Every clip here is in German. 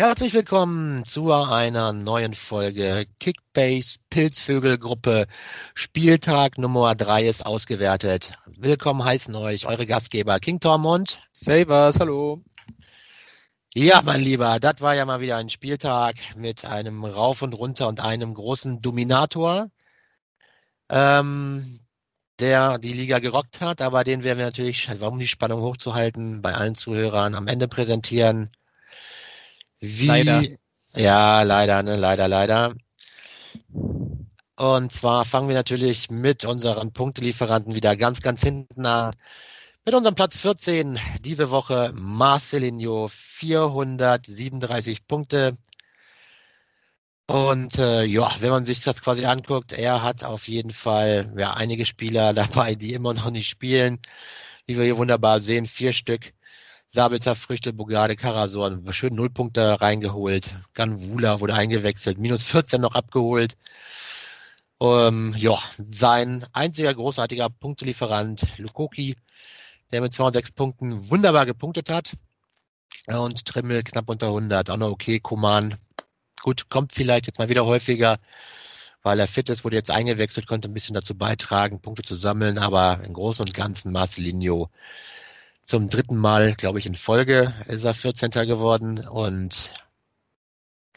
Herzlich willkommen zu einer neuen Folge Kickbase Pilzvögelgruppe. Spieltag Nummer 3 ist ausgewertet. Willkommen heißen euch eure Gastgeber King Tom und Savers, hallo. Ja, mein Lieber, das war ja mal wieder ein Spieltag mit einem Rauf und Runter und einem großen Dominator, ähm, der die Liga gerockt hat, aber den werden wir natürlich, um die Spannung hochzuhalten, bei allen Zuhörern am Ende präsentieren. Wie, leider. Ja, leider, ne, leider, leider. Und zwar fangen wir natürlich mit unseren Punktelieferanten wieder ganz, ganz hinten an. Mit unserem Platz 14 diese Woche Marcelinho 437 Punkte. Und äh, ja, wenn man sich das quasi anguckt, er hat auf jeden Fall ja, einige Spieler dabei, die immer noch nicht spielen. Wie wir hier wunderbar sehen, vier Stück. Sabitzer, Früchte, Bugade, Karasor, schön Nullpunkte reingeholt. Ganvula wurde eingewechselt, minus 14 noch abgeholt. Ähm, ja, sein einziger großartiger Punktelieferant, Lukoki, der mit 206 Punkten wunderbar gepunktet hat. Und Trimmel knapp unter 100, auch noch okay. Koman, gut, kommt vielleicht jetzt mal wieder häufiger, weil er fit ist, wurde jetzt eingewechselt, konnte ein bisschen dazu beitragen, Punkte zu sammeln, aber im Großen und Ganzen Marcelinho zum dritten Mal, glaube ich, in Folge ist er 14. geworden und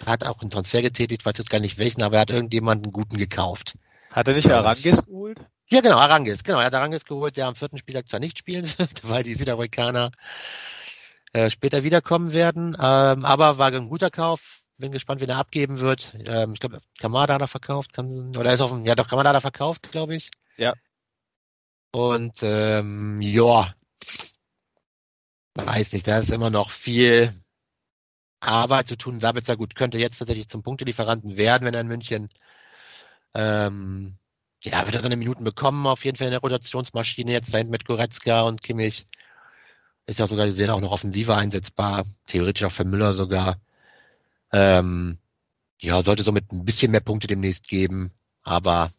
hat auch einen Transfer getätigt, weiß jetzt gar nicht welchen, aber er hat irgendjemanden guten gekauft. Hat er nicht Arangis geholt? Ja, genau, Arangis, genau, er hat Arangis geholt, der am vierten Spieltag zwar nicht spielen wird, weil die Südamerikaner äh, später wiederkommen werden, ähm, aber war ein guter Kauf. Bin gespannt, wen er abgeben wird. Ähm, ich glaube, Kamada hat er verkauft, kann, oder ist auf dem, ja doch, Kamada hat er verkauft, glaube ich. Ja. Und ähm, ja, weiß nicht, da ist immer noch viel Arbeit zu tun. Sabitzer gut könnte jetzt tatsächlich zum Punktelieferanten werden, wenn er in München ähm, ja, wird er seine Minuten bekommen, auf jeden Fall in der Rotationsmaschine jetzt dahin mit Goretzka und Kimmich. Ist ja sogar gesehen auch noch offensiver einsetzbar, theoretisch auch für Müller sogar. Ähm, ja, sollte somit ein bisschen mehr Punkte demnächst geben, aber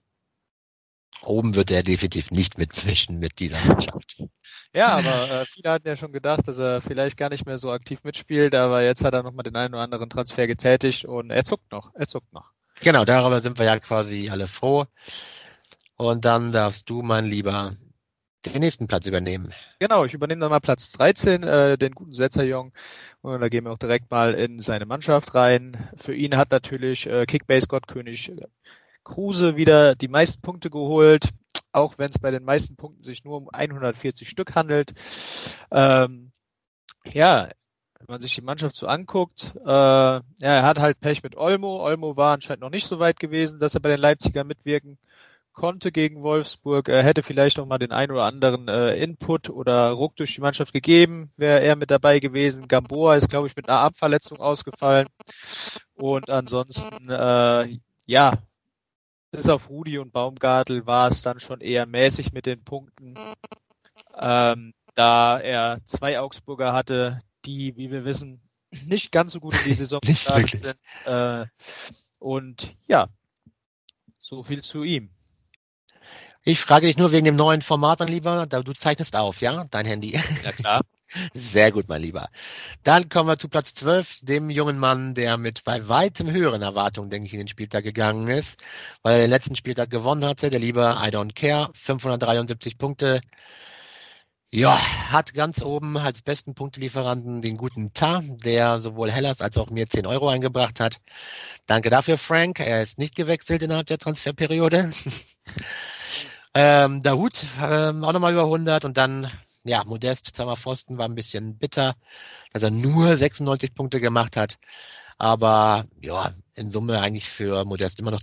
oben wird er definitiv nicht mitmischen mit dieser Mannschaft. Ja, aber äh, viele hatten ja schon gedacht, dass er vielleicht gar nicht mehr so aktiv mitspielt, aber jetzt hat er nochmal den einen oder anderen Transfer getätigt und er zuckt noch, er zuckt noch. Genau, darüber sind wir ja quasi alle froh. Und dann darfst du, mein Lieber, den nächsten Platz übernehmen. Genau, ich übernehme dann mal Platz 13, äh, den guten Setzerjong. Und da gehen wir auch direkt mal in seine Mannschaft rein. Für ihn hat natürlich äh, Kickbase-Gottkönig Kruse wieder die meisten Punkte geholt, auch wenn es bei den meisten Punkten sich nur um 140 Stück handelt. Ähm, ja, wenn man sich die Mannschaft so anguckt, äh, ja, er hat halt Pech mit Olmo. Olmo war anscheinend noch nicht so weit gewesen, dass er bei den Leipziger mitwirken konnte gegen Wolfsburg. Er hätte vielleicht noch mal den ein oder anderen äh, Input oder Ruck durch die Mannschaft gegeben, wäre er mit dabei gewesen. Gamboa ist, glaube ich, mit einer Armverletzung ausgefallen. Und ansonsten, äh, ja, bis auf Rudi und Baumgartel war es dann schon eher mäßig mit den Punkten, ähm, da er zwei Augsburger hatte, die, wie wir wissen, nicht ganz so gut in die Saison gestartet sind. Äh, und ja, so viel zu ihm. Ich frage dich nur wegen dem neuen Format, mein Lieber. Du zeichnest auf, ja? Dein Handy. Ja, klar. Sehr gut, mein Lieber. Dann kommen wir zu Platz 12, dem jungen Mann, der mit bei weitem höheren Erwartungen, denke ich, in den Spieltag gegangen ist, weil er den letzten Spieltag gewonnen hatte. Der liebe I Don't Care, 573 Punkte. Ja, hat ganz oben als besten Punktelieferanten den guten Ta, der sowohl Hellas als auch mir 10 Euro eingebracht hat. Danke dafür, Frank. Er ist nicht gewechselt innerhalb der Transferperiode. ähm, Dahut ähm, auch nochmal über 100 und dann ja, Modest, Zammer Pfosten war ein bisschen bitter, dass er nur 96 Punkte gemacht hat. Aber ja, in Summe eigentlich für Modest immer noch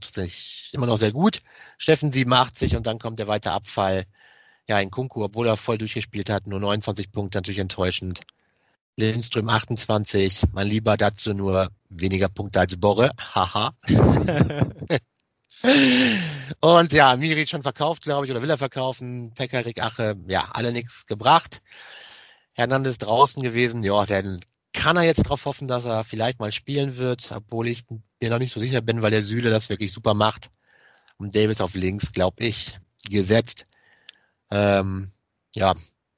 immer noch sehr gut. Steffen 87 und dann kommt der weite Abfall. Ja, in Kunku, obwohl er voll durchgespielt hat, nur 29 Punkte, natürlich enttäuschend. Lindström 28, mein Lieber dazu nur weniger Punkte als Borre. Haha. Und ja, Miri schon verkauft, glaube ich, oder will er verkaufen. Pekarik Ache, ja, alle nichts gebracht. Hernandez draußen gewesen, ja, dann kann er jetzt darauf hoffen, dass er vielleicht mal spielen wird, obwohl ich mir noch nicht so sicher bin, weil der Süle das wirklich super macht. Und Davis auf links, glaube ich, gesetzt. Ähm, ja,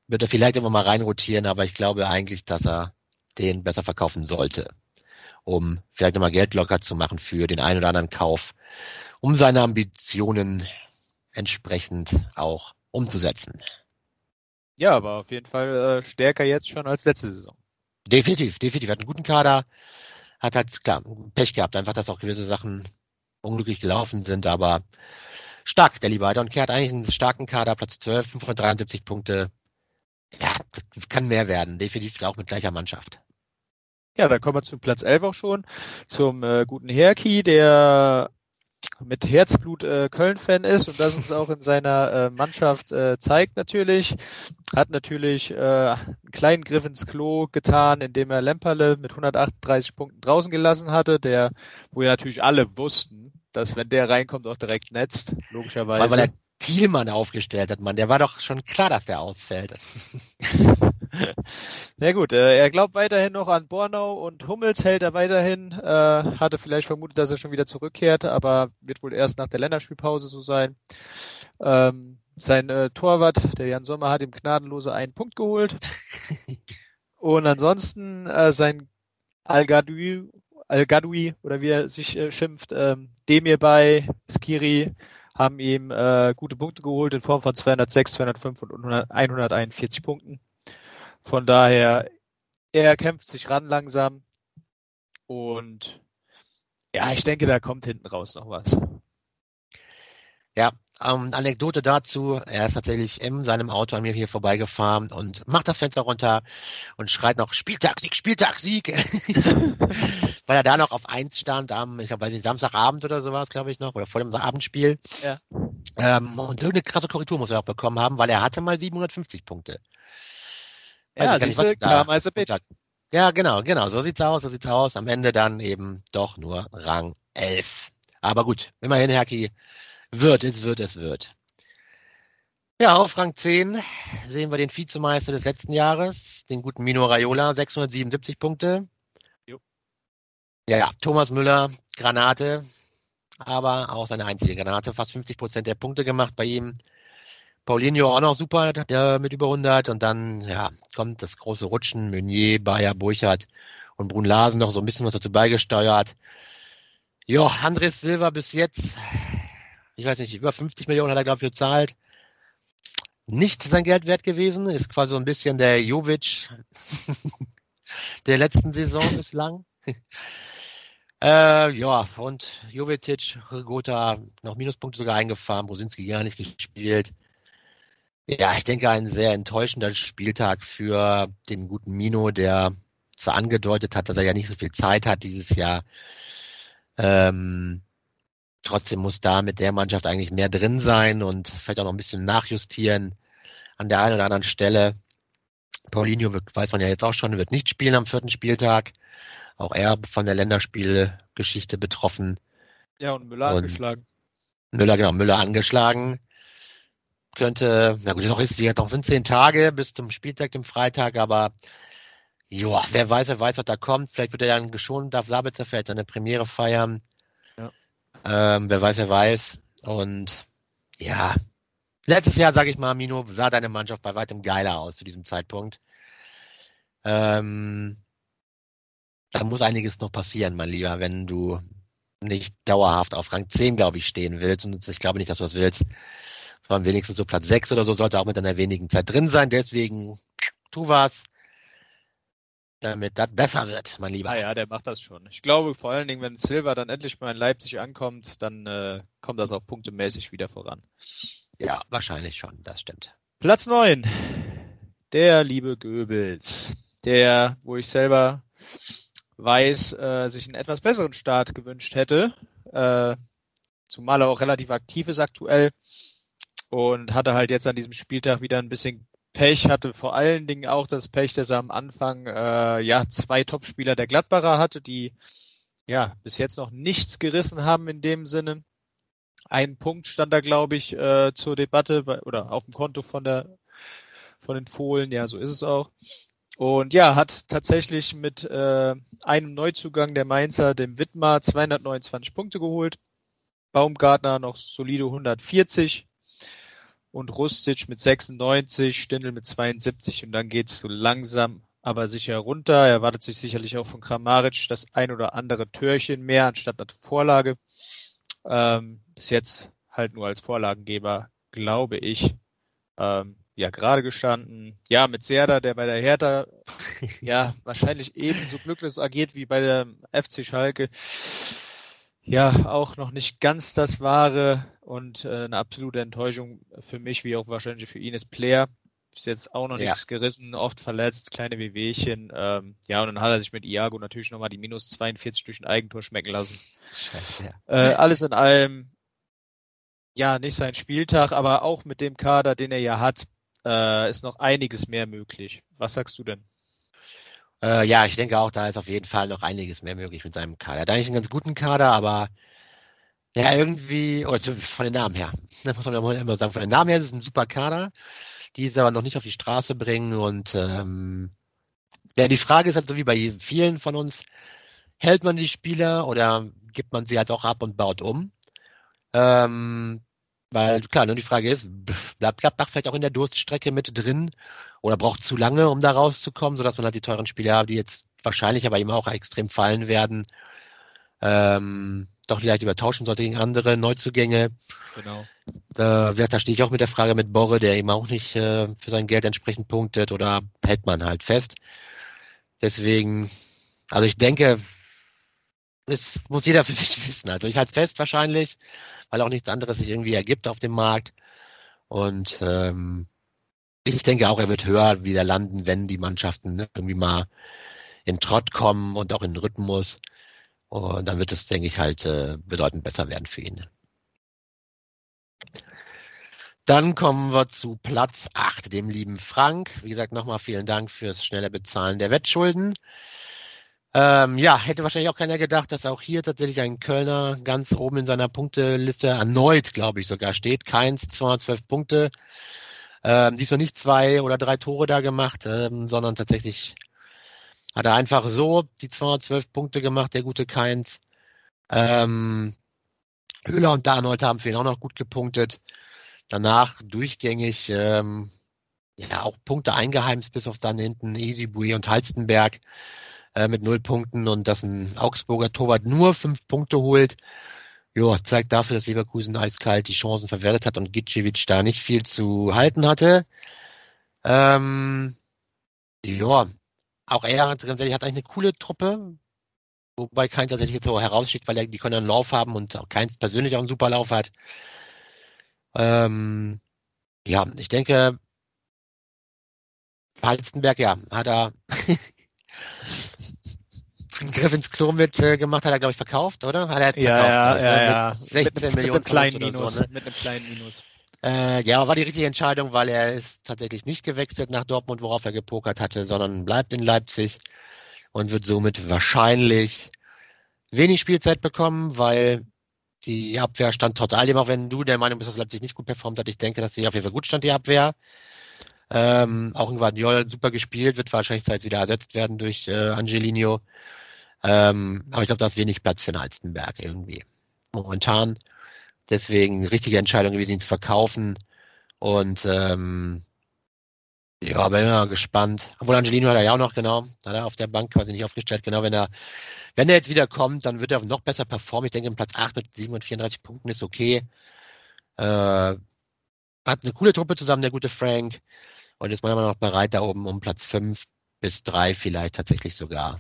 wird er vielleicht immer mal reinrotieren, aber ich glaube eigentlich, dass er den besser verkaufen sollte. um vielleicht nochmal Geld locker zu machen für den einen oder anderen Kauf, um seine Ambitionen entsprechend auch umzusetzen. Ja, aber auf jeden Fall äh, stärker jetzt schon als letzte Saison. Definitiv, definitiv. Hat einen guten Kader, hat halt klar Pech gehabt, einfach, dass auch gewisse Sachen unglücklich gelaufen sind, aber stark, der Lieber. Und Kehr hat eigentlich einen starken Kader, Platz 12, 573 Punkte. Ja, das kann mehr werden, definitiv auch mit gleicher Mannschaft. Ja, da kommen wir zu Platz 11 auch schon, zum äh, guten Herki, der mit Herzblut äh, Köln-Fan ist und das uns auch in seiner äh, Mannschaft äh, zeigt natürlich. Hat natürlich äh, einen kleinen Griff ins Klo getan, indem er Lemperle mit 138 Punkten draußen gelassen hatte, der, wo ja natürlich alle wussten, dass wenn der reinkommt, auch direkt netzt, logischerweise. Weil er Thielmann aufgestellt hat, man. Der war doch schon klar, dass der ausfällt. Na gut, äh, er glaubt weiterhin noch an Bornau und Hummels hält er weiterhin. Äh, hatte vielleicht vermutet, dass er schon wieder zurückkehrt, aber wird wohl erst nach der Länderspielpause so sein. Ähm, sein äh, Torwart, der Jan Sommer, hat ihm gnadenlose einen Punkt geholt. und ansonsten äh, sein Al-Gadoui, Al-Gadoui oder wie er sich äh, schimpft, ähm, Demir bei Skiri haben ihm äh, gute Punkte geholt in Form von 206, 205 und 141 Punkten. Von daher, er kämpft sich ran langsam und ja, ich denke, da kommt hinten raus noch was. Ja, ähm, Anekdote dazu, er ist tatsächlich in seinem Auto an mir hier vorbeigefahren und macht das Fenster runter und schreit noch Spieltagssieg, Spieltagssieg, weil er da noch auf eins stand am, ich glaube, weiß nicht, Samstagabend oder sowas, glaube ich noch, oder vor dem Abendspiel. Ja. Ähm, und irgendeine krasse Korrektur muss er auch bekommen haben, weil er hatte mal 750 Punkte. Weiß ja, siehste, nicht, klar, also Ja, genau, genau, so sieht's aus, so sieht's aus. Am Ende dann eben doch nur Rang 11. Aber gut, immerhin, Herki, wird, es wird, es wird. Ja, auf Rang 10 sehen wir den Vizemeister des letzten Jahres, den guten Mino Raiola, 677 Punkte. Jo. Ja, ja, Thomas Müller, Granate, aber auch seine einzige Granate, fast 50 Prozent der Punkte gemacht bei ihm. Paulinho auch noch super der mit über 100 und dann ja kommt das große Rutschen, Meunier, Bayer, Burchardt und Brun Larsen noch so ein bisschen was dazu beigesteuert. Ja, Andres Silva bis jetzt, ich weiß nicht, über 50 Millionen hat er glaube ich bezahlt. Nicht sein Geld wert gewesen, ist quasi so ein bisschen der Jovic der letzten Saison bislang. Äh, ja, und Jovetic, Gotha noch Minuspunkte sogar eingefahren, Brosinski gar nicht gespielt. Ja, ich denke, ein sehr enttäuschender Spieltag für den guten Mino, der zwar angedeutet hat, dass er ja nicht so viel Zeit hat dieses Jahr. Ähm, trotzdem muss da mit der Mannschaft eigentlich mehr drin sein und vielleicht auch noch ein bisschen nachjustieren an der einen oder anderen Stelle. Paulinho wird, weiß man ja jetzt auch schon, wird nicht spielen am vierten Spieltag. Auch er von der Länderspielgeschichte betroffen. Ja, und Müller und angeschlagen. Müller, genau, Müller angeschlagen könnte, na gut, noch ist jetzt noch sind zehn Tage bis zum Spieltag, dem Freitag, aber ja, wer weiß, wer weiß, was da kommt. Vielleicht wird er dann geschont, darf Sabitzer vielleicht eine Premiere feiern. Ähm, wer weiß, wer weiß. Und ja, letztes Jahr, sage ich mal, Mino, sah deine Mannschaft bei weitem geiler aus zu diesem Zeitpunkt. Ähm, da muss einiges noch passieren, mein Lieber, wenn du nicht dauerhaft auf Rang 10, glaube ich, stehen willst. Und ich glaube nicht, dass du das willst. Es waren wenigstens so Platz 6 oder so, sollte auch mit einer wenigen Zeit drin sein. Deswegen tu was, damit das besser wird, mein Lieber. Ah ja, der macht das schon. Ich glaube vor allen Dingen, wenn Silva dann endlich mal in Leipzig ankommt, dann äh, kommt das auch punktemäßig wieder voran. Ja, wahrscheinlich schon, das stimmt. Platz 9. Der liebe Goebbels. Der, wo ich selber weiß, äh, sich einen etwas besseren Start gewünscht hätte. Äh, zumal er auch relativ aktiv ist aktuell und hatte halt jetzt an diesem Spieltag wieder ein bisschen Pech, hatte vor allen Dingen auch das Pech, dass er am Anfang äh, ja zwei Topspieler der Gladbacher hatte, die ja bis jetzt noch nichts gerissen haben in dem Sinne. Ein Punkt stand da, glaube ich, äh, zur Debatte bei, oder auf dem Konto von der von den Fohlen, ja, so ist es auch. Und ja, hat tatsächlich mit äh, einem Neuzugang der Mainzer, dem Wittmar, 229 Punkte geholt. Baumgartner noch solide 140 und Rustic mit 96, Stindl mit 72 und dann geht's so langsam aber sicher runter. Er erwartet sich sicherlich auch von Kramaric das ein oder andere Türchen mehr anstatt einer Vorlage. Ähm, bis jetzt halt nur als Vorlagengeber, glaube ich, ähm, ja, gerade gestanden. Ja, mit Serda, der bei der Hertha ja wahrscheinlich ebenso glücklich agiert wie bei der FC Schalke. Ja, auch noch nicht ganz das Wahre und äh, eine absolute Enttäuschung für mich, wie auch wahrscheinlich für ihn ist Player. Bis jetzt auch noch ja. nichts gerissen, oft verletzt, kleine Wehwehchen. Ähm, ja, und dann hat er sich mit Iago natürlich nochmal die minus 42 durch ein Eigentor schmecken lassen. Scheiße, ja. äh, alles in allem, ja, nicht sein Spieltag, aber auch mit dem Kader, den er ja hat, äh, ist noch einiges mehr möglich. Was sagst du denn? Äh, ja, ich denke auch, da ist auf jeden Fall noch einiges mehr möglich mit seinem Kader. Er hat eigentlich einen ganz guten Kader, aber ja, irgendwie, oder von den Namen her, das muss man immer sagen, von den Namen her ist es ein super Kader die es aber noch nicht auf die Straße bringen. Und ähm, ja, die Frage ist halt so wie bei vielen von uns, hält man die Spieler oder gibt man sie halt auch ab und baut um? Ähm, weil klar, nur die Frage ist, bleibt Gladbach vielleicht auch in der Durststrecke mit drin oder braucht zu lange, um da rauszukommen, sodass man halt die teuren Spieler, die jetzt wahrscheinlich aber eben auch extrem fallen werden, ähm, doch vielleicht übertauschen sollte gegen andere Neuzugänge. Genau. Äh, da stehe ich auch mit der Frage mit Borre, der eben auch nicht äh, für sein Geld entsprechend punktet oder hält man halt fest. Deswegen, also ich denke, es muss jeder für sich wissen. Also ich halte fest wahrscheinlich, weil auch nichts anderes sich irgendwie ergibt auf dem Markt. Und ähm, ich denke auch, er wird höher wieder landen, wenn die Mannschaften irgendwie mal in Trott kommen und auch in Rhythmus. Und dann wird es, denke ich, halt äh, bedeutend besser werden für ihn. Dann kommen wir zu Platz 8, dem lieben Frank. Wie gesagt, nochmal vielen Dank fürs schnelle Bezahlen der Wettschulden. Ähm, ja, hätte wahrscheinlich auch keiner gedacht, dass auch hier tatsächlich ein Kölner ganz oben in seiner Punkteliste erneut, glaube ich, sogar steht. Keins, 212 Punkte. Ähm, diesmal nicht zwei oder drei Tore da gemacht, ähm, sondern tatsächlich hat er einfach so die 212 Punkte gemacht, der gute Keins. Ähm, Höhler und Darnold haben für ihn auch noch gut gepunktet. Danach durchgängig ähm, ja auch Punkte eingeheimst, bis auf dann hinten Easybui und Halstenberg äh, mit null Punkten und dass ein Augsburger Torwart nur fünf Punkte holt. Ja, zeigt dafür, dass Leverkusen eiskalt die Chancen verwertet hat und Gitschewitsch da nicht viel zu halten hatte. Ähm, ja, auch er hat eigentlich eine coole Truppe, wobei Keins tatsächlich jetzt so heraussticht, weil die können einen Lauf haben und auch Keins persönlich auch einen super Lauf hat. Ähm, ja, ich denke, Halstenberg, ja, hat er einen Griff ins Klo mit äh, gemacht, hat er, glaube ich, verkauft, oder? Hat er jetzt verkauft, ja, ja, ja, ja. 16 mit, Millionen mit einem kleinen Minus, so, ne? mit einem kleinen Minus. Äh, ja, war die richtige Entscheidung, weil er ist tatsächlich nicht gewechselt nach Dortmund, worauf er gepokert hatte, sondern bleibt in Leipzig und wird somit wahrscheinlich wenig Spielzeit bekommen, weil die Abwehr stand trotz alledem, auch wenn du der Meinung bist, dass Leipzig nicht gut performt hat, ich denke, dass sie auf jeden Fall gut stand, die Abwehr. Ähm, auch ein Guardiol super gespielt, wird wahrscheinlich jetzt wieder ersetzt werden durch äh, Angelino. Ähm, aber ich glaube, da ist wenig Platz für den Halstenberg irgendwie. Momentan. Deswegen richtige Entscheidung gewesen, ihn zu verkaufen. Und ähm, ja, bin mal gespannt. Obwohl Angelino hat er ja auch noch, genau, hat er auf der Bank quasi nicht aufgestellt. Genau, wenn er, wenn er jetzt wieder kommt, dann wird er noch besser performen. Ich denke, Platz 8 mit 734 Punkten ist okay. Äh, hat eine coole Truppe zusammen, der gute Frank. Und ist man immer noch bereit, da oben um Platz 5 bis 3 vielleicht tatsächlich sogar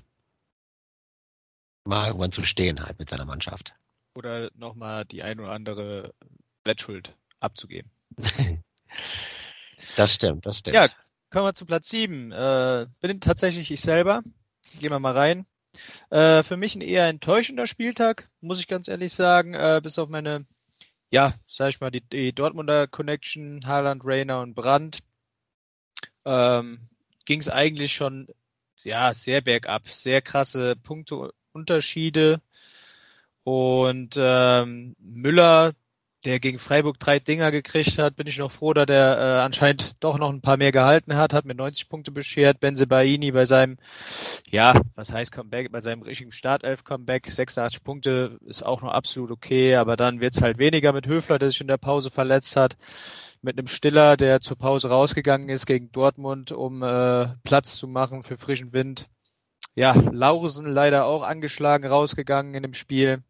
mal irgendwann zu stehen halt mit seiner Mannschaft oder nochmal die ein oder andere Wettschuld abzugeben. das stimmt, das stimmt. Ja, kommen wir zu Platz 7. Äh, bin tatsächlich ich selber. Gehen wir mal rein. Äh, für mich ein eher enttäuschender Spieltag, muss ich ganz ehrlich sagen, äh, bis auf meine, ja, sag ich mal, die, die Dortmunder Connection, Haaland, Rainer und Brandt, ähm, ging es eigentlich schon, ja, sehr bergab, sehr krasse Punkteunterschiede. Und ähm, Müller, der gegen Freiburg drei Dinger gekriegt hat, bin ich noch froh, dass der äh, anscheinend doch noch ein paar mehr gehalten hat, hat mir 90 Punkte beschert. Benzebaini bei seinem, ja, was heißt Comeback, bei seinem richtigen Startelf-Comeback, 86 Punkte ist auch noch absolut okay, aber dann wird's halt weniger mit Höfler, der sich in der Pause verletzt hat. mit einem Stiller, der zur Pause rausgegangen ist gegen Dortmund, um äh, Platz zu machen für frischen Wind. Ja, Laursen leider auch angeschlagen rausgegangen in dem Spiel.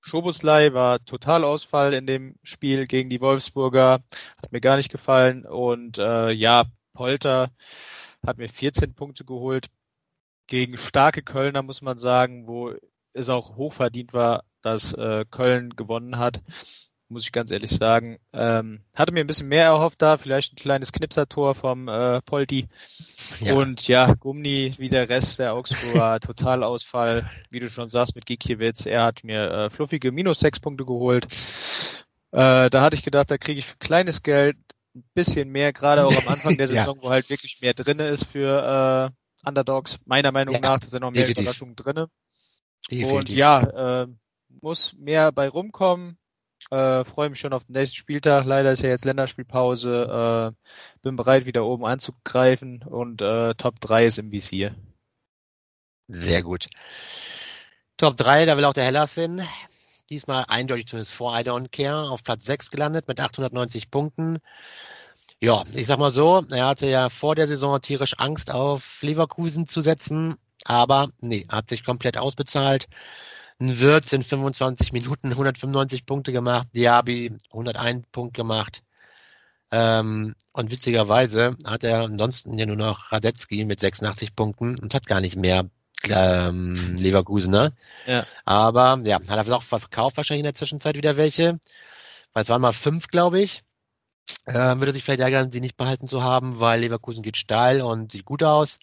Schobuslei war Totalausfall in dem Spiel gegen die Wolfsburger, hat mir gar nicht gefallen. Und äh, ja, Polter hat mir 14 Punkte geholt gegen starke Kölner, muss man sagen, wo es auch hochverdient war, dass äh, Köln gewonnen hat muss ich ganz ehrlich sagen. Ähm, hatte mir ein bisschen mehr erhofft da, vielleicht ein kleines Knipsertor vom äh, Polti. Ja. Und ja, Gumni wie der Rest der Augsburger, Totalausfall, wie du schon sagst, mit Gikiewicz. Er hat mir äh, fluffige minus sechs Punkte geholt. Äh, da hatte ich gedacht, da kriege ich für kleines Geld ein bisschen mehr, gerade auch am Anfang der Saison, ja. wo halt wirklich mehr drinne ist für äh, Underdogs. Meiner Meinung ja, nach, da sind noch mehr definitiv. Überraschungen drinne. Definitiv. Und ja, äh, muss mehr bei rumkommen äh, Freue mich schon auf den nächsten Spieltag. Leider ist ja jetzt Länderspielpause. Äh, bin bereit, wieder oben anzugreifen und äh, Top 3 ist im Visier. Sehr gut. Top 3, da will auch der Hellas hin. Diesmal eindeutig zumindest vor I Don't Care auf Platz 6 gelandet mit 890 Punkten. Ja, ich sag mal so, er hatte ja vor der Saison tierisch Angst auf Leverkusen zu setzen, aber nee, hat sich komplett ausbezahlt. Ein Wirtz in 25 Minuten 195 Punkte gemacht, Diaby 101 Punkt gemacht. Ähm, und witzigerweise hat er ansonsten ja nur noch Radetzky mit 86 Punkten und hat gar nicht mehr ähm, Leverkusener. Ja. Aber ja, hat er auch verkauft wahrscheinlich in der Zwischenzeit wieder welche. Weil es waren mal fünf, glaube ich. Ähm, würde sich vielleicht ärgern, die nicht behalten zu haben, weil Leverkusen geht steil und sieht gut aus.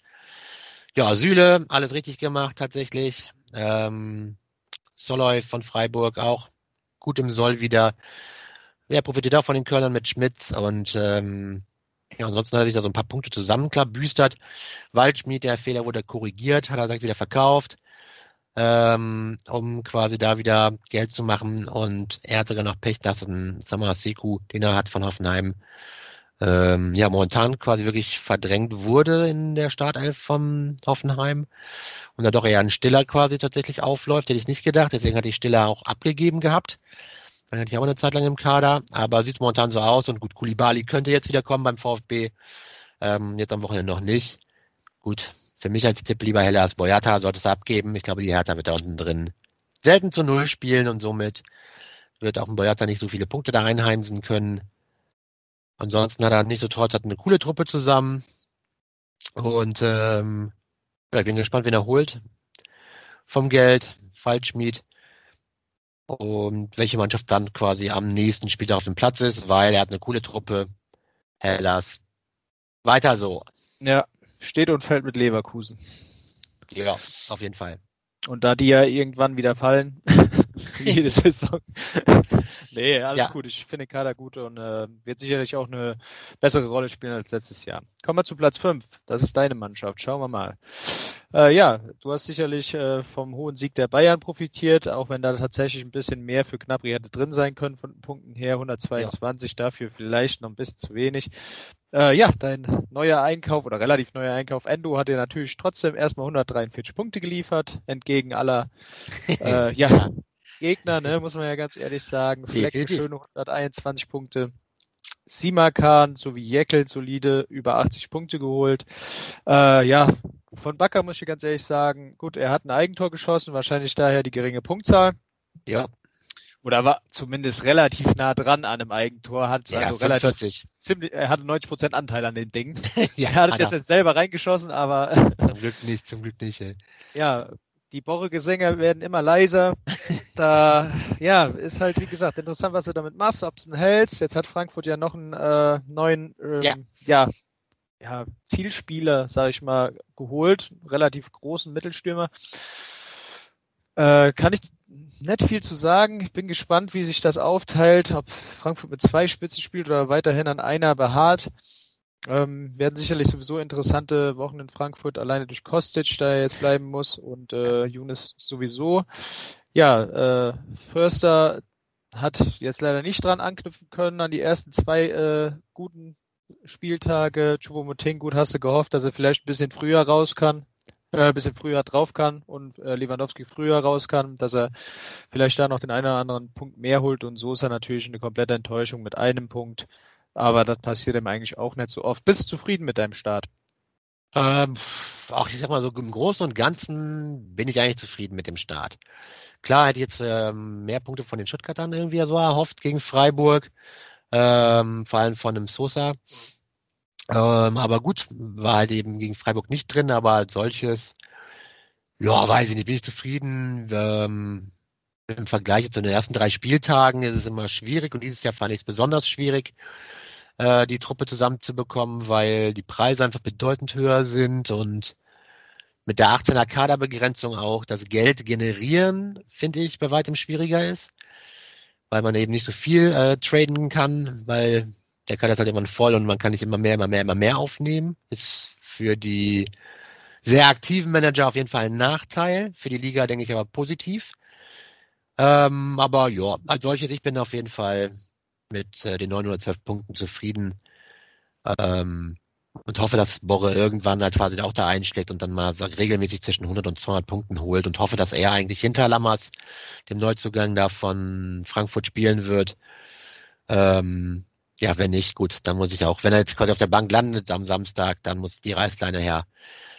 Ja, Süle, alles richtig gemacht tatsächlich. Ähm, Soloy von Freiburg auch gut im Soll wieder. Wer profitiert auch von den Kölnern mit Schmitz und ähm, ja, ansonsten hat er sich da so ein paar Punkte zusammenklabüstert. Waldschmied, der Fehler wurde korrigiert, hat er sagt wieder verkauft, ähm, um quasi da wieder Geld zu machen. Und er hat sogar noch Pech, dass ein Samasiku, den er hat von Hoffenheim, ähm, ja, momentan quasi wirklich verdrängt wurde in der Startelf von Hoffenheim und da doch eher ein Stiller quasi tatsächlich aufläuft, hätte ich nicht gedacht. Deswegen hatte ich Stiller auch abgegeben gehabt. Dann hatte ich auch eine Zeit lang im Kader, aber sieht momentan so aus und gut, Kulibali könnte jetzt wieder kommen beim VfB. Ähm, jetzt am Wochenende noch nicht. Gut, für mich als Tipp lieber heller als Boyata, sollte es abgeben. Ich glaube, die Hertha wird da unten drin selten zu Null spielen und somit wird auch ein Boyata nicht so viele Punkte da einheimsen können. Ansonsten hat er nicht so trotz, hat eine coole Truppe zusammen. Und ähm, ja, ich bin gespannt, wen er holt. Vom Geld, Falschmied. Und welche Mannschaft dann quasi am nächsten Spieltag auf dem Platz ist, weil er hat eine coole Truppe. Hellas. Weiter so. Ja, steht und fällt mit Leverkusen. Ja, auf jeden Fall. Und da die ja irgendwann wieder fallen, jede Saison. nee, alles ja. gut. Ich finde Kader gut und äh, wird sicherlich auch eine bessere Rolle spielen als letztes Jahr. Kommen wir zu Platz 5. Das ist deine Mannschaft. Schauen wir mal. Äh, ja, du hast sicherlich äh, vom hohen Sieg der Bayern profitiert, auch wenn da tatsächlich ein bisschen mehr für Knapri hätte drin sein können von Punkten her. 122 ja. dafür vielleicht noch ein bisschen zu wenig. Äh, ja, dein neuer Einkauf oder relativ neuer Einkauf Endo hat dir natürlich trotzdem erstmal 143 Punkte geliefert, entgegen aller äh, ja, Gegner, ne, muss man ja ganz ehrlich sagen. Flecken schöne 121 Punkte. Simakan sowie Jeckel solide über 80 Punkte geholt. Äh, ja, von Bakker muss ich ganz ehrlich sagen, gut, er hat ein Eigentor geschossen, wahrscheinlich daher die geringe Punktzahl. Ja. Oder war zumindest relativ nah dran an einem Eigentor, hat ja, also 45. relativ ziemlich, er hatte 90 Prozent Anteil an dem Ding. ja, er hat jetzt, jetzt selber reingeschossen, aber zum Glück nicht, zum Glück nicht. Ey. Ja, die Borre-Gesänge werden immer leiser. Da, ja, ist halt, wie gesagt, interessant, was du damit machst, ob es ein hältst. Jetzt hat Frankfurt ja noch einen äh, neuen, ähm, ja. ja, ja, Zielspieler, sag ich mal, geholt. Relativ großen Mittelstürmer. Äh, kann ich nicht viel zu sagen. Ich bin gespannt, wie sich das aufteilt, ob Frankfurt mit zwei Spitzen spielt oder weiterhin an einer beharrt. Ähm, werden sicherlich sowieso interessante Wochen in Frankfurt, alleine durch Kostic, da er jetzt bleiben muss und äh, Younes sowieso. Ja, äh, Förster hat jetzt leider nicht dran anknüpfen können an die ersten zwei äh, guten Spieltage. Chupomoting, gut hast du gehofft, dass er vielleicht ein bisschen früher raus kann, äh, ein bisschen früher drauf kann und äh, Lewandowski früher raus kann, dass er vielleicht da noch den einen oder anderen Punkt mehr holt und so ist er natürlich eine komplette Enttäuschung mit einem Punkt. Aber das passiert ihm eigentlich auch nicht so oft. Bist du zufrieden mit deinem Start? Ähm, auch ich sag mal so im Großen und Ganzen bin ich eigentlich zufrieden mit dem Start. Klar hätte ich jetzt ähm, mehr Punkte von den Stuttgartern irgendwie so erhofft gegen Freiburg, ähm, vor allem von einem Sosa. Ähm, aber gut, war halt eben gegen Freiburg nicht drin, aber als solches, ja, weiß ich nicht, bin ich zufrieden. Ähm, Im Vergleich zu den ersten drei Spieltagen ist es immer schwierig und dieses Jahr fand ich es besonders schwierig, äh, die Truppe zusammenzubekommen, weil die Preise einfach bedeutend höher sind und mit der 18er Kaderbegrenzung auch das Geld generieren, finde ich, bei weitem schwieriger ist, weil man eben nicht so viel äh, traden kann, weil der Kader ist halt immer voll und man kann nicht immer mehr, immer mehr, immer mehr aufnehmen. Ist für die sehr aktiven Manager auf jeden Fall ein Nachteil. Für die Liga denke ich aber positiv. Ähm, aber ja, als solches, ich bin auf jeden Fall mit äh, den 912 Punkten zufrieden. Ähm, und hoffe, dass Borre irgendwann halt quasi auch da einschlägt und dann mal so regelmäßig zwischen 100 und 200 Punkten holt und hoffe, dass er eigentlich hinter Lammers, dem Neuzugang da von Frankfurt spielen wird. Ähm, ja, wenn nicht, gut, dann muss ich auch, wenn er jetzt quasi auf der Bank landet am Samstag, dann muss die Reißleine her.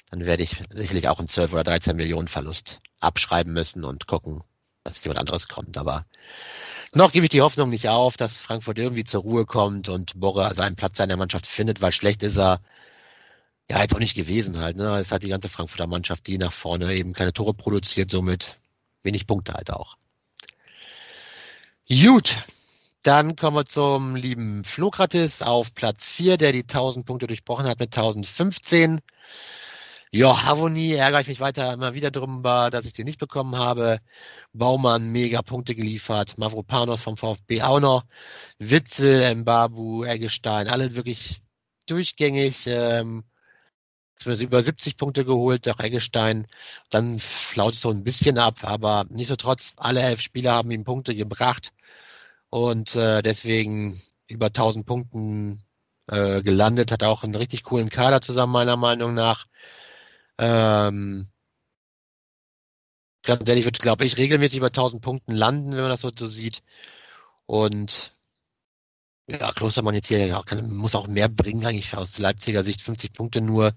Dann werde ich sicherlich auch einen 12 oder 13 Millionen Verlust abschreiben müssen und gucken, dass jemand anderes kommt. Aber noch gebe ich die Hoffnung nicht auf, dass Frankfurt irgendwie zur Ruhe kommt und Borre seinen Platz in der Mannschaft findet, weil schlecht ist er ja jetzt auch nicht gewesen halt. Ne? Es hat die ganze Frankfurter Mannschaft, die nach vorne eben keine Tore produziert, somit wenig Punkte halt auch. Gut, dann kommen wir zum lieben Flokratis auf Platz 4, der die 1000 Punkte durchbrochen hat mit 1015. Ja, Havonie ärgere ich mich weiter immer wieder drüber, dass ich den nicht bekommen habe. Baumann mega Punkte geliefert, Mavropanos vom VfB auch noch, Witzel, Mbabu, Eggestein, alle wirklich durchgängig. Ähm, über 70 Punkte geholt, auch Eggestein. Dann flaut es so ein bisschen ab, aber nichtsdestotrotz, alle elf Spieler haben ihm Punkte gebracht und äh, deswegen über 1000 Punkten äh, gelandet, hat auch einen richtig coolen Kader zusammen, meiner Meinung nach. Ähm, ganz ehrlich, wird, glaube ich, regelmäßig über 1000 Punkten landen, wenn man das so, so sieht. Und ja, Klostermann jetzt hier ja, kann, muss auch mehr bringen, eigentlich aus Leipziger Sicht 50 Punkte nur.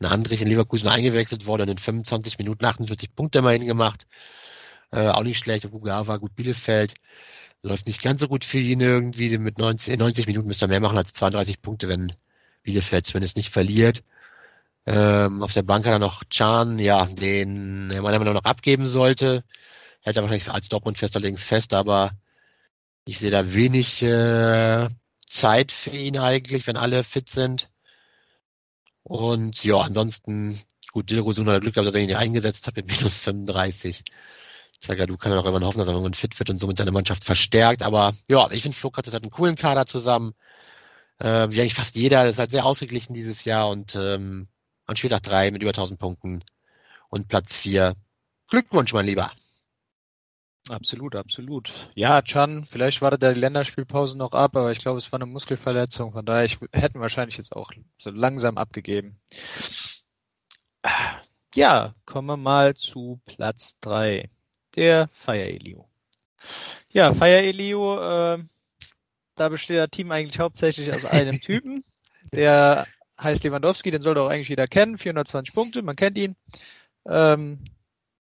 Ein Andrich in Leverkusen eingewechselt worden und in 25 Minuten 48 Punkte immerhin gemacht. Äh, auch nicht schlecht. Bugawa, gut Bielefeld. Läuft nicht ganz so gut für ihn irgendwie. Mit 90, 90 Minuten müsste er mehr machen als 32 Punkte, wenn Bielefeld zumindest nicht verliert. Ähm, auf der Bank hat er noch Chan, ja, den er Meinung nach noch abgeben sollte. Hält er wahrscheinlich als Dortmund-Fester links fest, aber ich sehe da wenig äh, Zeit für ihn eigentlich, wenn alle fit sind. Und ja, ansonsten, gut, Dilrosun hat Glück gehabt, dass er ihn nicht eingesetzt hat mit minus 35. du kannst auch immer hoffen, dass er irgendwann fit wird und somit seine Mannschaft verstärkt. Aber ja, ich finde, Flo hat einen coolen Kader zusammen. Äh, wie eigentlich fast jeder, das ist halt sehr ausgeglichen dieses Jahr und ähm, an Spieltag 3 mit über 1000 Punkten und Platz 4. Glückwunsch, mein Lieber. Absolut, absolut. Ja, Chan, vielleicht wartet da die Länderspielpause noch ab, aber ich glaube, es war eine Muskelverletzung. Von daher, ich hätten wahrscheinlich jetzt auch so langsam abgegeben. Ja, kommen wir mal zu Platz 3. Der Fire Elio. Ja, Fire Elio, äh, da besteht das Team eigentlich hauptsächlich aus einem Typen, der heißt Lewandowski, den sollte auch eigentlich jeder kennen, 420 Punkte, man kennt ihn. Ähm,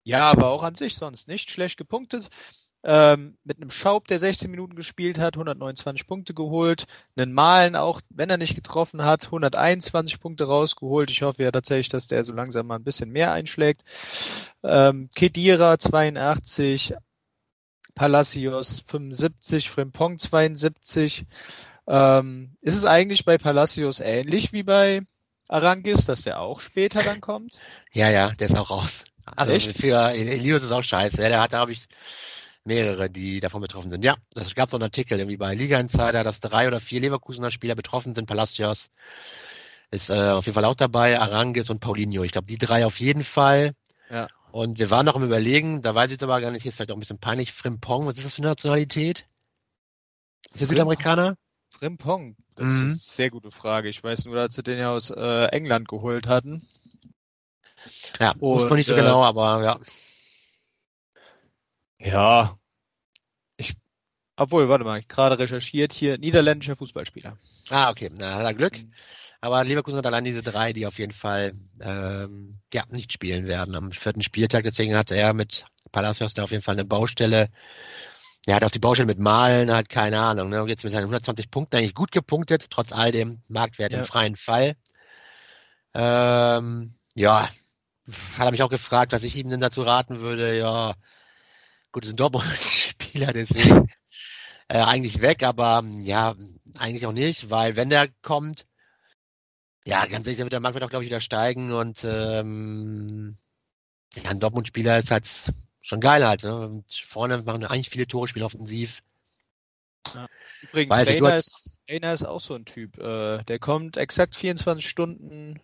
ja, aber auch an sich sonst nicht schlecht gepunktet. Ähm, mit einem Schaub, der 16 Minuten gespielt hat, 129 Punkte geholt. Einen Malen auch, wenn er nicht getroffen hat, 121 Punkte rausgeholt. Ich hoffe ja tatsächlich, dass der so langsam mal ein bisschen mehr einschlägt. Ähm, Kedira 82, Palacios 75, Frimpong 72. Ähm, ist es eigentlich bei Palacios ähnlich wie bei Arangis, dass der auch später dann kommt? Ja, ja, der ist auch raus. Also Echt? für Elios ist auch scheiße. Der hat, glaube ich, mehrere, die davon betroffen sind. Ja, das gab so einen Artikel irgendwie bei Liga Insider, dass drei oder vier Leverkusener Spieler betroffen sind. Palacios ist äh, auf jeden Fall auch dabei, Arangis und Paulinho. Ich glaube, die drei auf jeden Fall. Ja. Und wir waren noch im Überlegen, da weiß ich jetzt aber gar nicht, ist vielleicht auch ein bisschen peinlich, Frimpong, was ist das für eine Nationalität? Ist der Südamerikaner? Frimpong, das mhm. ist eine sehr gute Frage. Ich weiß nur, dass sie den ja aus äh, England geholt hatten. Ja, wusste man nicht so äh, genau, aber ja. Ja, ich Obwohl, warte mal, gerade recherchiert hier, niederländischer Fußballspieler. Ah, okay, na, hat er Glück. Mhm. Aber Leverkusen hat allein diese drei, die auf jeden Fall ähm, ja, nicht spielen werden am vierten Spieltag. Deswegen hat er mit Palacios da auf jeden Fall eine Baustelle. Er hat auch die Baustelle mit Malen, hat keine Ahnung. Ne? Jetzt mit seinen 120 Punkten eigentlich gut gepunktet, trotz all dem Marktwert ja. im freien Fall. Ähm, ja, hat er mich auch gefragt, was ich ihm denn dazu raten würde. Ja, gut, ist ein Dortmund-Spieler, deswegen äh, eigentlich weg, aber ja, eigentlich auch nicht, weil wenn der kommt, ja, ganz ehrlich, der Markt wird auch, glaube ich, wieder steigen und ähm, ja, ein Dortmund-Spieler ist halt schon geil halt. Ne? Und vorne machen eigentlich viele Tore, spielen offensiv. Ja. Übrigens, Weil, Rainer, ist, Rainer ist auch so ein Typ. Äh, der kommt exakt 24 Stunden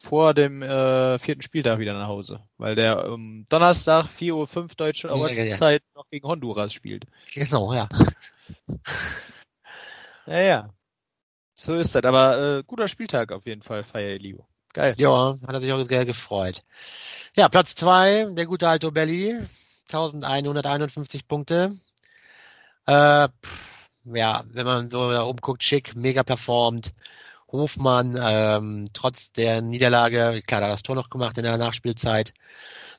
vor dem äh, vierten Spieltag wieder nach Hause, weil der ähm, Donnerstag 4.05 Uhr deutsche Ortszeit ja, ja. noch gegen Honduras spielt. Genau, ja. ja, ja. So ist das, aber äh, guter Spieltag auf jeden Fall, Feier Elio. Geil. Ja, hat er sich auch sehr gefreut. Ja, Platz zwei, der gute Alto Belli, 1151 Punkte. Äh, ja, wenn man so da umguckt, schick, mega performt. Hofmann, ähm, trotz der Niederlage, klar, da hat das Tor noch gemacht in der Nachspielzeit.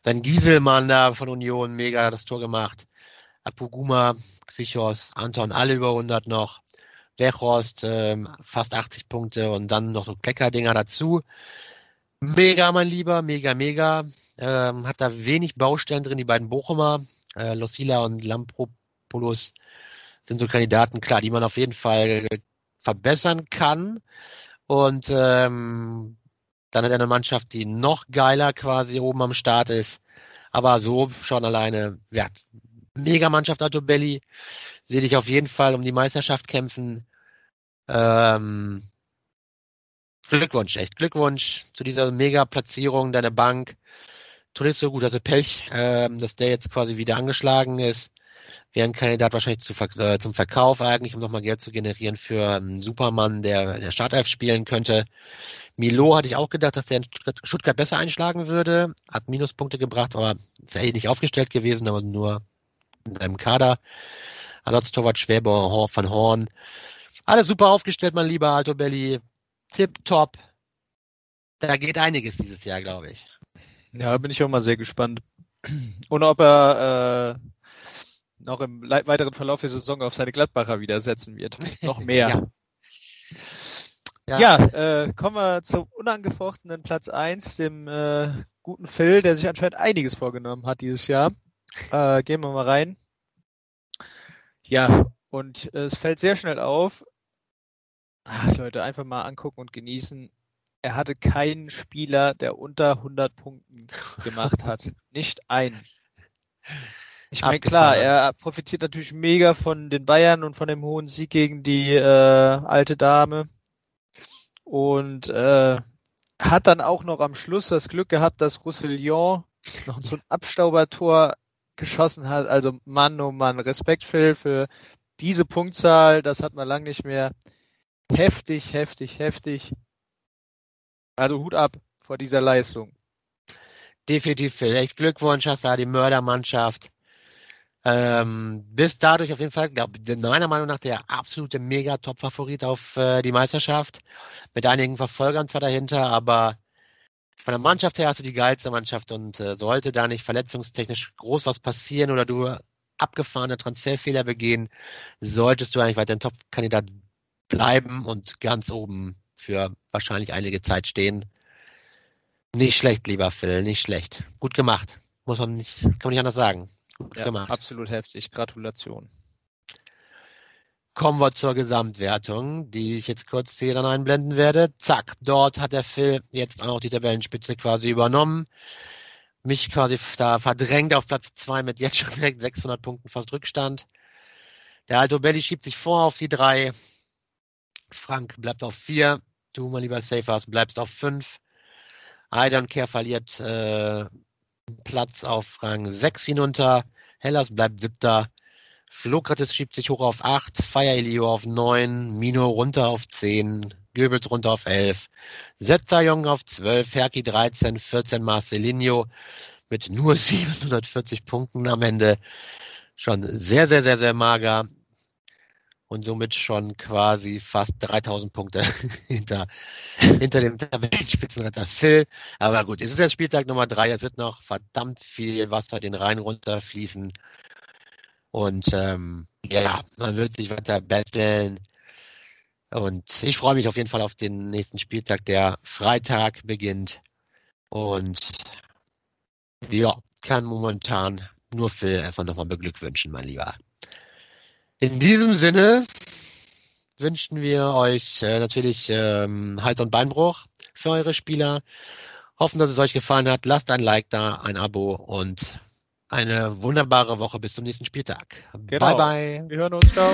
Dann Gieselmann da von Union, mega das Tor gemacht. Apuguma, Xichos, Anton, alle über 100 noch. Wechhorst, ähm, fast 80 Punkte und dann noch so Kleckerdinger dazu. Mega, mein Lieber, mega, mega. Ähm, hat da wenig Baustellen drin, die beiden Bochumer, äh, Losila und Lampropoulos sind so Kandidaten, klar, die man auf jeden Fall verbessern kann. Und ähm, dann hat er eine Mannschaft, die noch geiler quasi oben am Start ist. Aber so schon alleine, ja, mega Mannschaft Belli. Sehe dich auf jeden Fall um die Meisterschaft kämpfen. Ähm, Glückwunsch, echt Glückwunsch zu dieser mega Platzierung deiner Bank. Tolisso, gut, also Pech, ähm, dass der jetzt quasi wieder angeschlagen ist wäre ein Kandidat wahrscheinlich zu, äh, zum Verkauf eigentlich, um nochmal Geld zu generieren für einen Supermann, der in der Startelf spielen könnte. Milo hatte ich auch gedacht, dass der in Stuttgart, besser einschlagen würde, hat Minuspunkte gebracht, aber wäre eh nicht aufgestellt gewesen, aber nur in seinem Kader. Ersatztorwart Schwäber, Van Horn. Alles super aufgestellt, mein lieber Alto Belli. Tip top. Da geht einiges dieses Jahr, glaube ich. Ja, bin ich auch mal sehr gespannt. Und ob er äh, noch im weiteren Verlauf der Saison auf seine Gladbacher wieder setzen wird. noch mehr. ja, ja. ja äh, kommen wir zum unangefochtenen Platz eins, dem äh, guten Phil, der sich anscheinend einiges vorgenommen hat dieses Jahr. Äh, gehen wir mal rein. Ja, und äh, es fällt sehr schnell auf. Ach, Leute, einfach mal angucken und genießen. Er hatte keinen Spieler, der unter 100 Punkten gemacht hat. Nicht einen. Ich meine, klar, er profitiert natürlich mega von den Bayern und von dem hohen Sieg gegen die äh, alte Dame. Und äh, hat dann auch noch am Schluss das Glück gehabt, dass Roussillon noch so ein Abstaubertor geschossen hat. Also Mann, oh Mann, Respekt Phil für diese Punktzahl, das hat man lang nicht mehr. Heftig, heftig, heftig. Also Hut ab vor dieser Leistung. Definitiv, Phil. Echt Glückwunsch, hast da die Mördermannschaft. Ähm, bist dadurch auf jeden Fall, glaube meiner Meinung nach der absolute Mega-Top-Favorit auf äh, die Meisterschaft. Mit einigen Verfolgern zwar dahinter, aber von der Mannschaft her hast du die geilste Mannschaft und äh, sollte da nicht verletzungstechnisch groß was passieren oder du abgefahrene Transferfehler begehen, solltest du eigentlich weiter ein Top-Kandidat bleiben und ganz oben für wahrscheinlich einige Zeit stehen. Nicht schlecht, lieber Phil, nicht schlecht. Gut gemacht. Muss man nicht, kann man nicht anders sagen. Gut ja, gemacht. Absolut heftig. Gratulation. Kommen wir zur Gesamtwertung, die ich jetzt kurz hier dann einblenden werde. Zack, dort hat der Phil jetzt auch die Tabellenspitze quasi übernommen. Mich quasi da verdrängt auf Platz zwei mit jetzt schon direkt 600 Punkten fast Rückstand. Der Alto Belli schiebt sich vor auf die drei. Frank bleibt auf vier. Du, mein lieber Safers, bleibst auf fünf. I don't care verliert äh, Platz auf Rang 6 hinunter. Hellas bleibt siebter. Flokrates schiebt sich hoch auf 8, Fire Elio auf 9, Mino runter auf 10, Goebbels runter auf 11, Setzerjong auf 12, Herki 13, 14 Marcelinho mit nur 740 Punkten am Ende. schon sehr, sehr, sehr, sehr mager und somit schon quasi fast 3000 Punkte hinter, hinter dem Tabellenspitzenretter Phil. Aber gut, es ist jetzt Spieltag Nummer drei, es wird noch verdammt viel Wasser den Rhein runterfließen. Und ähm, ja, man wird sich weiter betteln. Und ich freue mich auf jeden Fall auf den nächsten Spieltag, der Freitag beginnt. Und ja, kann momentan nur Phil erstmal nochmal beglückwünschen, mein Lieber. In diesem Sinne wünschen wir euch äh, natürlich ähm, Hals- und Beinbruch für eure Spieler. Hoffen, dass es euch gefallen hat. Lasst ein Like da, ein Abo und eine wunderbare Woche bis zum nächsten Spieltag. Genau. Bye bye. Wir hören uns. Ciao.